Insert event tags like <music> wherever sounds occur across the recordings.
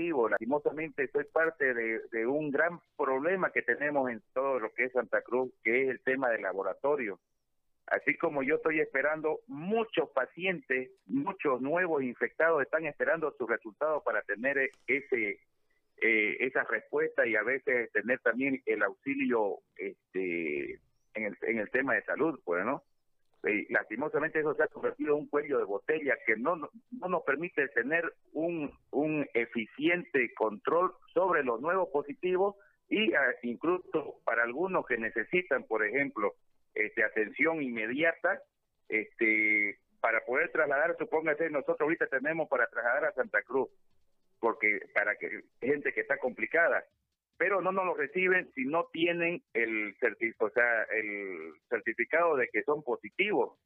positivo. Lastimosamente soy parte de, de, un gran problema que tenemos en todo lo que es Santa Cruz, que es el tema del laboratorio. Así como yo estoy esperando, muchos pacientes, muchos nuevos infectados están esperando sus resultados para tener ese eh, esa respuesta y a veces tener también el auxilio este en el, en el tema de salud, pues, ¿no? Y lastimosamente eso se ha convertido en un cuello de botella que no, no nos permite tener un, un eficiente control sobre los nuevos positivos y ah, incluso para algunos que necesitan, por ejemplo, este, atención inmediata, este, para poder trasladar, supóngase, nosotros ahorita tenemos para trasladar a Santa Cruz, porque para que gente que está complicada, pero no nos lo reciben si no tienen el, o sea, el certificado de que son positivos.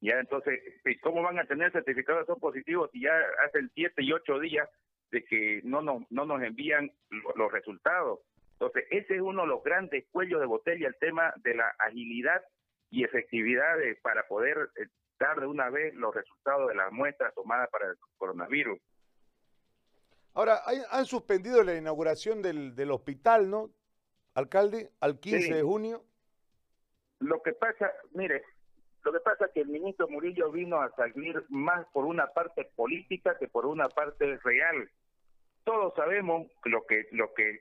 Ya entonces, ¿cómo van a tener certificado de que son positivos si ya hacen siete y ocho días de que no nos, no nos envían los resultados? Entonces, ese es uno de los grandes cuellos de botella, el tema de la agilidad y efectividad para poder eh, dar de una vez los resultados de las muestras tomadas para el coronavirus. Ahora, han suspendido la inauguración del, del hospital, ¿no, alcalde? Al 15 de junio. Lo que pasa, mire, lo que pasa es que el ministro Murillo vino a salir más por una parte política que por una parte real. Todos sabemos lo que lo que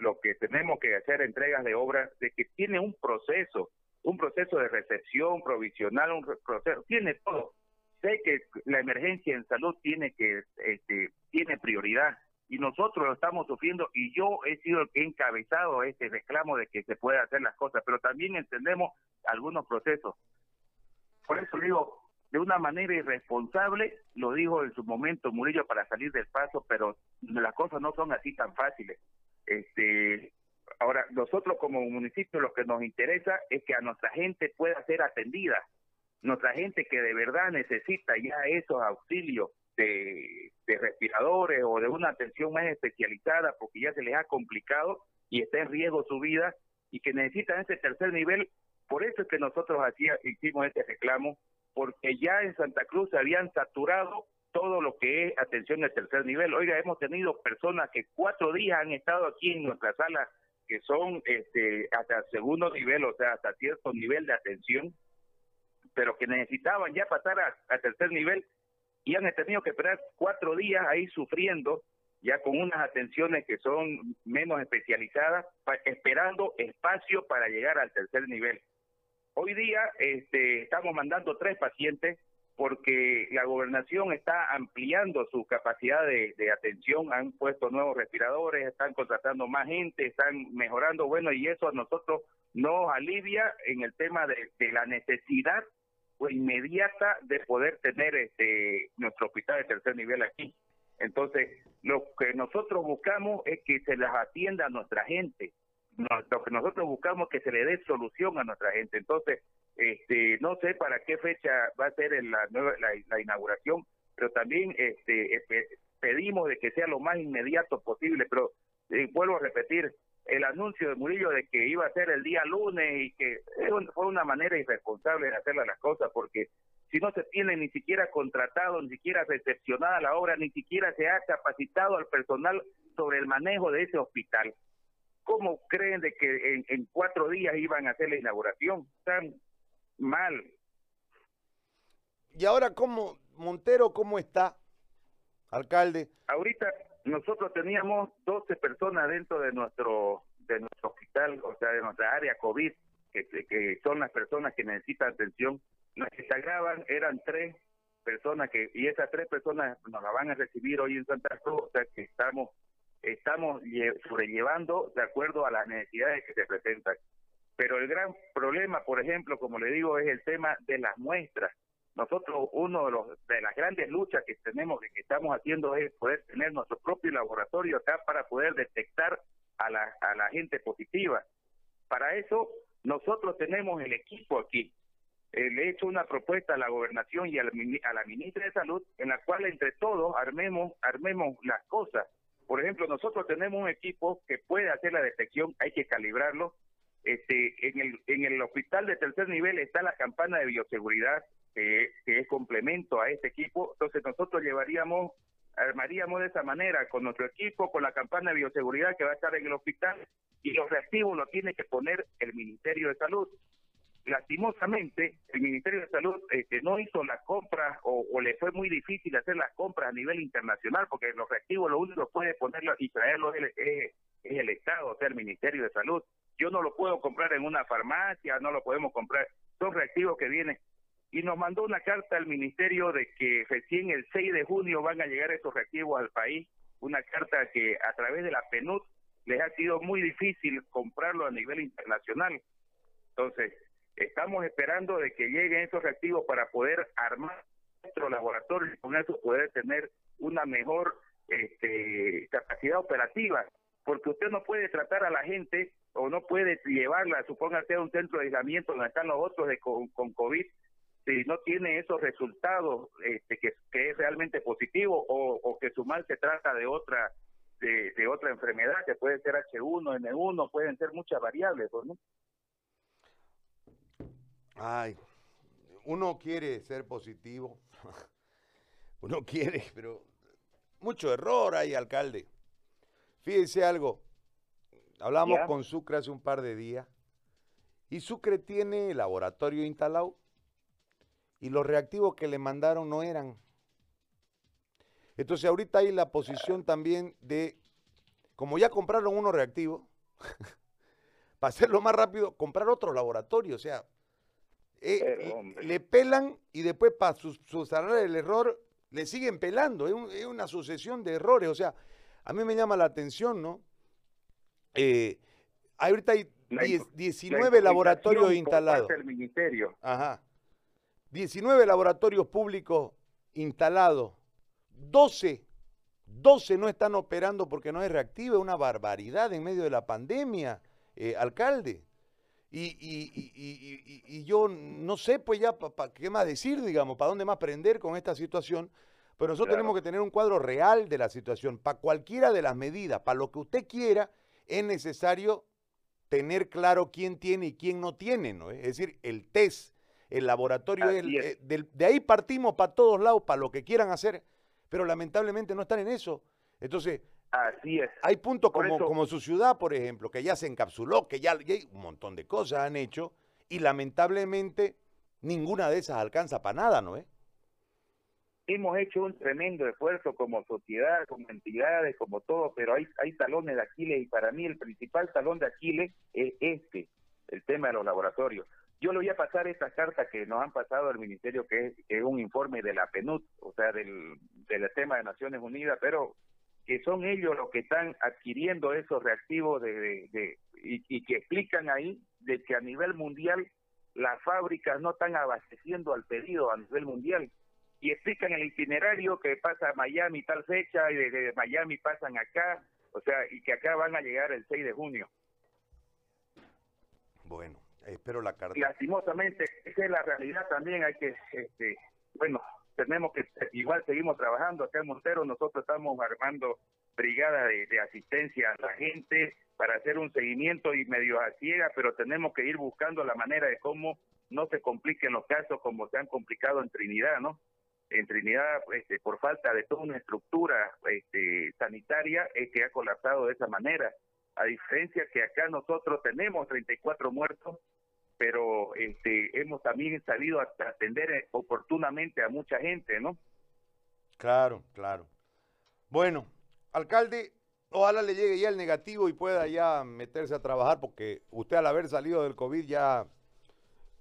lo que tenemos que hacer entregas de obras de que tiene un proceso, un proceso de recepción provisional, un proceso, tiene todo sé que la emergencia en salud tiene que este, tiene prioridad y nosotros lo estamos sufriendo y yo he sido el que he encabezado este reclamo de que se pueda hacer las cosas, pero también entendemos algunos procesos. Por eso digo, de una manera irresponsable, lo dijo en su momento Murillo para salir del paso, pero las cosas no son así tan fáciles. Este, ahora, nosotros como municipio lo que nos interesa es que a nuestra gente pueda ser atendida nuestra gente que de verdad necesita ya esos auxilios de, respiradores o de una atención más especializada porque ya se les ha complicado y está en riesgo su vida y que necesitan ese tercer nivel. Por eso es que nosotros hacía, hicimos este reclamo, porque ya en Santa Cruz se habían saturado todo lo que es atención de tercer nivel. Oiga, hemos tenido personas que cuatro días han estado aquí en nuestra sala que son este hasta segundo nivel, o sea, hasta cierto nivel de atención, pero que necesitaban ya pasar a, tercer nivel y han tenido que esperar cuatro días ahí sufriendo ya con unas atenciones que son menos especializadas, esperando espacio para llegar al tercer nivel. Hoy día este, estamos mandando tres pacientes porque la gobernación está ampliando su capacidad de, atención, han puesto nuevos respiradores, están contratando más gente, están mejorando, bueno, y eso a nosotros nos alivia en el tema de la necesidad inmediata de poder tener este nuestro hospital de tercer nivel aquí. Entonces, lo que nosotros buscamos es que se las atienda a nuestra gente. Lo que nosotros buscamos es que se le dé solución a nuestra gente. Entonces, este, no sé para qué fecha va a ser la, nueva, la, inauguración, pero también este, pedimos de que sea lo más inmediato posible. Pero eh, vuelvo a repetir, el anuncio de Murillo de que iba a ser el día lunes y que fue una manera irresponsable de hacer las cosas porque si no se tiene ni siquiera contratado, ni siquiera recepcionada la obra, ni siquiera se ha capacitado al personal sobre el manejo de ese hospital. ¿Cómo creen de que en, en cuatro días iban a hacer la inauguración? Tan mal. Y ahora, ¿cómo, Montero, cómo está, alcalde? Ahorita, nosotros teníamos 12 personas dentro de nuestro de nuestro hospital, o sea, de nuestra área COVID, que, son las personas que necesitan atención. Las que se eran tres personas que y esas tres personas nos la van a recibir hoy en Santa Cruz, o sea que estamos estamos sobrellevando de acuerdo a las necesidades que se presentan. Pero el gran problema, por ejemplo, como le digo, es el tema de las muestras nosotros uno de los de las grandes luchas que tenemos y que estamos haciendo es poder tener nuestro propio laboratorio acá para poder detectar a la, a la gente positiva. Para eso nosotros tenemos el equipo aquí. Eh, le he hecho una propuesta a la gobernación y a la, a la ministra de salud en la cual entre todos armemos armemos las cosas. Por ejemplo, nosotros tenemos un equipo que puede hacer la detección, hay que calibrarlo. Este, en el en el hospital de tercer nivel está la campana de bioseguridad que, es complemento a este equipo. Entonces nosotros llevaríamos armaríamos de esa manera, con nuestro equipo, con la campaña de bioseguridad que va a estar en el hospital, y los reactivos lo tiene que poner el Ministerio de Salud. Lastimosamente, el Ministerio de Salud este, no hizo la compra o, le fue muy difícil hacer las compras a nivel internacional, porque los reactivos lo único que puede ponerlo y traerlo es, es, es el Estado, o sea, el Ministerio de Salud. Yo no lo puedo comprar en una farmacia, no lo podemos comprar, son reactivos que vienen y nos mandó una carta al ministerio de que recién el 6 de junio van a llegar esos reactivos al país, una carta que a través de la PNUD les ha sido muy difícil comprarlo a nivel internacional. Entonces, estamos esperando de que lleguen esos reactivos para poder armar nuestro laboratorio y con eso poder tener una mejor este, capacidad operativa, porque usted no puede tratar a la gente o no puede llevarla, supóngase a un centro de aislamiento donde están los otros de, con, con COVID si no tiene esos resultados este, que, es realmente positivo o, que su mal se trata de otra de, otra enfermedad que puede ser H1, N1, pueden ser muchas variables, ¿no? Ay, uno quiere ser positivo, <laughs> uno quiere, pero mucho error hay, alcalde. Fíjese algo, hablamos con Sucre hace un par de días y Sucre tiene laboratorio instalado y los reactivos que le mandaron no eran. Entonces ahorita hay la posición también de, como ya compraron unos reactivos, <laughs> para hacerlo más rápido, comprar otro laboratorio. O sea, eh, le pelan y después para subsanar el error le siguen pelando. Es, una sucesión de errores. O sea, a mí me llama la atención, ¿no? Eh, ahorita hay 19 laboratorios instalados. El ministerio. Ajá. 19 laboratorios públicos instalados, 12, 12 no están operando porque no es reactiva, es una barbaridad en medio de la pandemia, eh, alcalde. Y, yo no sé, pues ya, ¿qué más decir, digamos? ¿Para dónde más prender con esta situación? Pero nosotros tenemos que tener un cuadro real de la situación. Para cualquiera de las medidas, para lo que usted quiera, es necesario tener claro quién tiene y quién no tiene, ¿no? Es decir, el test el laboratorio eh, de ahí partimos para todos lados, para lo que quieran hacer, pero lamentablemente no están en eso. Entonces, Así es. hay puntos como, como su ciudad, por ejemplo, que ya se encapsuló, que ya, hay un montón de cosas han hecho, y lamentablemente ninguna de esas alcanza para nada, ¿no es? Hemos hecho un tremendo esfuerzo como sociedad, como entidades, como todo, pero hay, hay talones de Aquiles y para mí el principal talón de Aquiles es este, el tema de los laboratorios. Yo le voy a pasar esta carta que nos han pasado al Ministerio, que es, un informe de la PNUD, o sea, del, del tema de Naciones Unidas, pero que son ellos los que están adquiriendo esos reactivos de, de, y, que explican ahí de que a nivel mundial las fábricas no están abasteciendo al pedido a nivel mundial y explican el itinerario que pasa a Miami tal fecha y de Miami pasan acá, o sea, y que acá van a llegar el 6 de junio. Bueno, Espero la carta. Lastimosamente, esa es la realidad también. Hay que, este, bueno, tenemos que, igual seguimos trabajando acá en Montero. Nosotros estamos armando brigada de, asistencia a la gente para hacer un seguimiento y medio a ciega, pero tenemos que ir buscando la manera de cómo no se compliquen los casos como se han complicado en Trinidad, ¿no? En Trinidad, este, por falta de toda una estructura este, sanitaria, es que ha colapsado de esa manera. A diferencia que acá nosotros tenemos 34 muertos, pero este, hemos también sabido atender eh, oportunamente a mucha gente, ¿no? Claro, claro. Bueno, alcalde, ojalá le llegue ya el negativo y pueda ya meterse a trabajar, porque usted al haber salido del COVID ya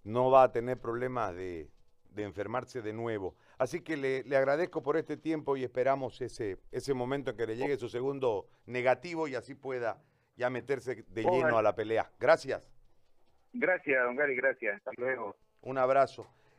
no va a tener problemas de, enfermarse de nuevo. Así que le, le, agradezco por este tiempo y esperamos ese, ese momento en que le llegue su segundo negativo y así pueda ya meterse de lleno a la pelea. Gracias. Gracias, don Gary, gracias. Hasta luego. Un abrazo.